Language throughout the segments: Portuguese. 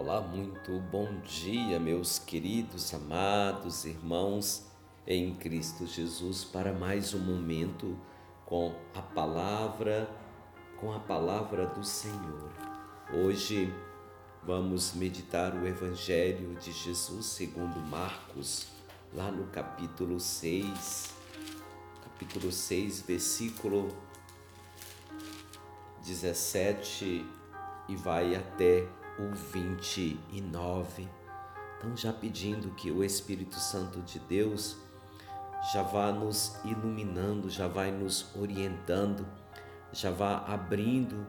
Olá, muito bom dia, meus queridos, amados irmãos em Cristo Jesus, para mais um momento com a palavra, com a palavra do Senhor. Hoje vamos meditar o Evangelho de Jesus segundo Marcos, lá no capítulo 6, capítulo 6, versículo 17 e vai até o 29. Então, já pedindo que o Espírito Santo de Deus já vá nos iluminando, já vai nos orientando, já vá abrindo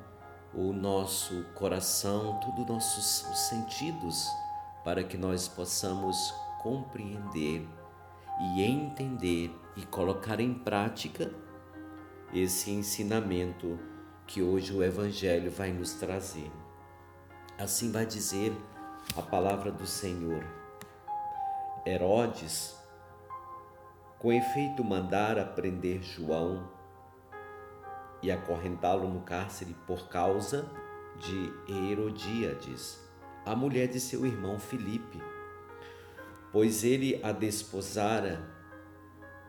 o nosso coração, todos os nossos sentidos, para que nós possamos compreender e entender e colocar em prática esse ensinamento que hoje o Evangelho vai nos trazer. Assim vai dizer a palavra do Senhor. Herodes, com efeito, mandara prender João e acorrentá-lo no cárcere por causa de Herodíades, a mulher de seu irmão Filipe, pois ele a desposara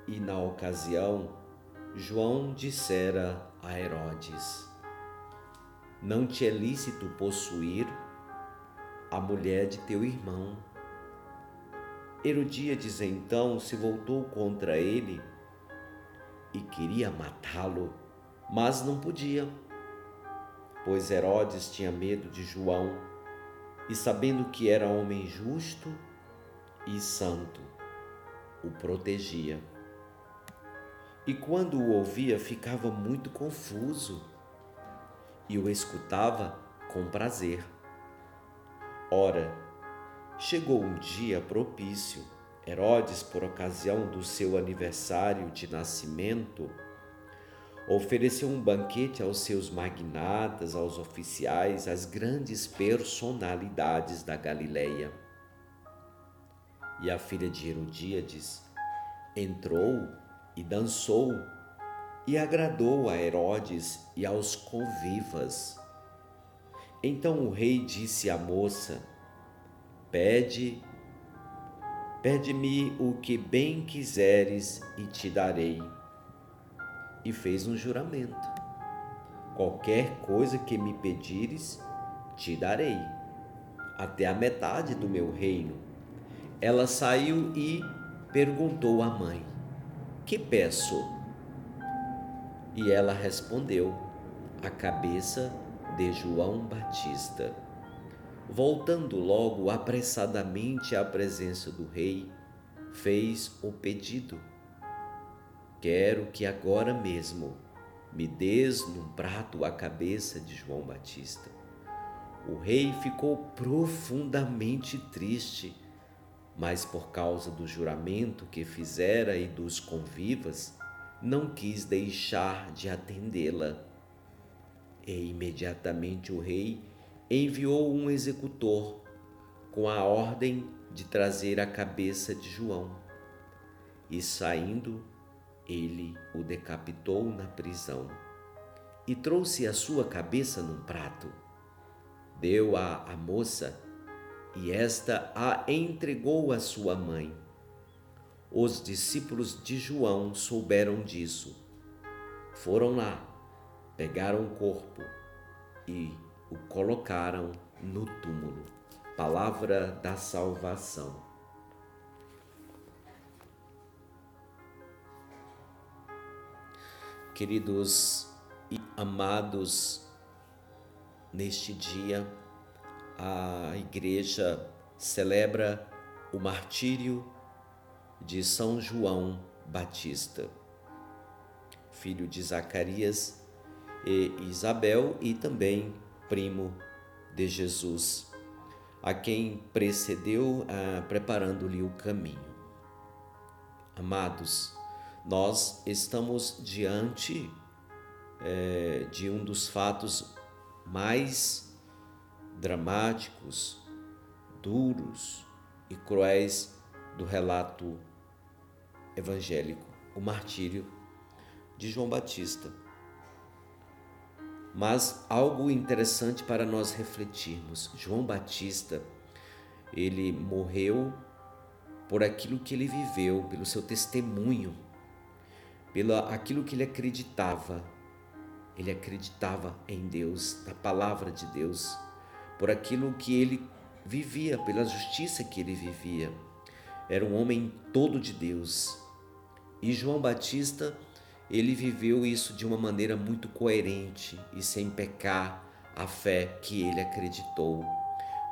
e na ocasião João dissera a Herodes: não te é lícito possuir a mulher de teu irmão. Herodíades então se voltou contra ele e queria matá-lo, mas não podia, pois Herodes tinha medo de João e, sabendo que era homem justo e santo, o protegia. E quando o ouvia, ficava muito confuso e o escutava com prazer. Ora, chegou um dia propício. Herodes, por ocasião do seu aniversário de nascimento, ofereceu um banquete aos seus magnatas, aos oficiais, às grandes personalidades da Galileia. E a filha de Herodíades entrou e dançou e agradou a Herodes e aos convivas. Então o rei disse à moça: Pede, pede-me o que bem quiseres e te darei. E fez um juramento: Qualquer coisa que me pedires, te darei, até a metade do meu reino. Ela saiu e perguntou à mãe: Que peço? E ela respondeu: A cabeça de João Batista. Voltando logo apressadamente à presença do rei, fez o pedido: Quero que agora mesmo me des num prato a cabeça de João Batista. O rei ficou profundamente triste, mas por causa do juramento que fizera e dos convivas, não quis deixar de atendê-la. E imediatamente o rei enviou um executor com a ordem de trazer a cabeça de João. E saindo, ele o decapitou na prisão e trouxe a sua cabeça num prato. Deu-a à moça e esta a entregou à sua mãe. Os discípulos de João souberam disso. Foram lá, pegaram o corpo e o colocaram no túmulo. Palavra da salvação. Queridos e amados, neste dia a igreja celebra o martírio de São João Batista, filho de Zacarias e Isabel e também primo de Jesus, a quem precedeu ah, preparando-lhe o caminho. Amados, nós estamos diante é, de um dos fatos mais dramáticos, duros e cruéis do relato evangélico, o martírio de João Batista. Mas algo interessante para nós refletirmos: João Batista, ele morreu por aquilo que ele viveu, pelo seu testemunho, pelo aquilo que ele acreditava. Ele acreditava em Deus, na palavra de Deus, por aquilo que ele vivia, pela justiça que ele vivia. Era um homem todo de Deus. E João Batista, ele viveu isso de uma maneira muito coerente e sem pecar a fé que ele acreditou.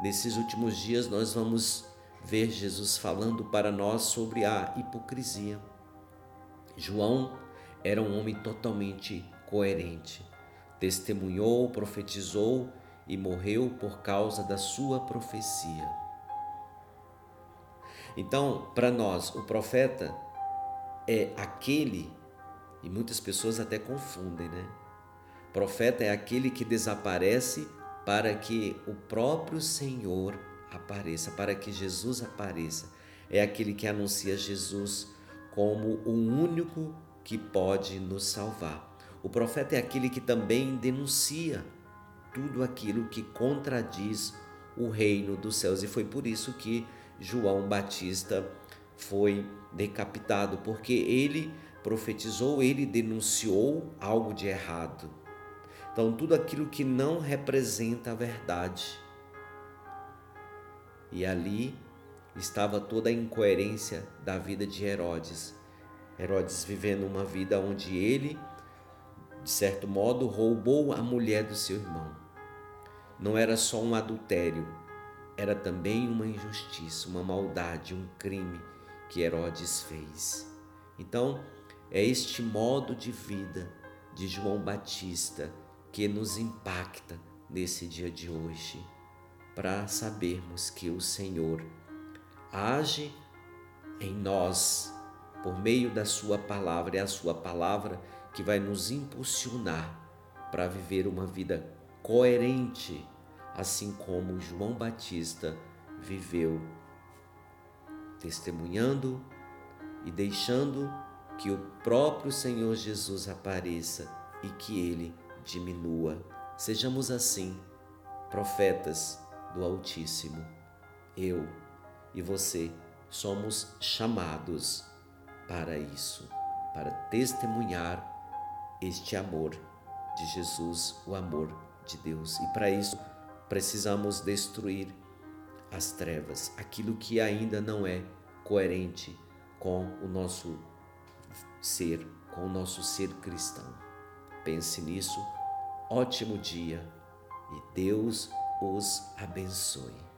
Nesses últimos dias nós vamos ver Jesus falando para nós sobre a hipocrisia. João era um homem totalmente coerente. Testemunhou, profetizou e morreu por causa da sua profecia. Então, para nós, o profeta é aquele, e muitas pessoas até confundem, né? Profeta é aquele que desaparece para que o próprio Senhor apareça, para que Jesus apareça. É aquele que anuncia Jesus como o único que pode nos salvar. O profeta é aquele que também denuncia tudo aquilo que contradiz o reino dos céus. E foi por isso que João Batista foi decapitado, porque ele profetizou, ele denunciou algo de errado. Então, tudo aquilo que não representa a verdade. E ali estava toda a incoerência da vida de Herodes. Herodes vivendo uma vida onde ele, de certo modo, roubou a mulher do seu irmão. Não era só um adultério, era também uma injustiça, uma maldade, um crime que Herodes fez. Então, é este modo de vida de João Batista que nos impacta nesse dia de hoje, para sabermos que o Senhor age em nós por meio da Sua palavra, é a Sua palavra que vai nos impulsionar para viver uma vida coerente, assim como João Batista viveu, testemunhando e deixando que o próprio Senhor Jesus apareça e que ele diminua. Sejamos assim, profetas do Altíssimo. Eu e você somos chamados para isso, para testemunhar este amor de Jesus, o amor de Deus. E para isso precisamos destruir as trevas, aquilo que ainda não é coerente com o nosso ser, com o nosso ser cristão. Pense nisso. Ótimo dia e Deus os abençoe.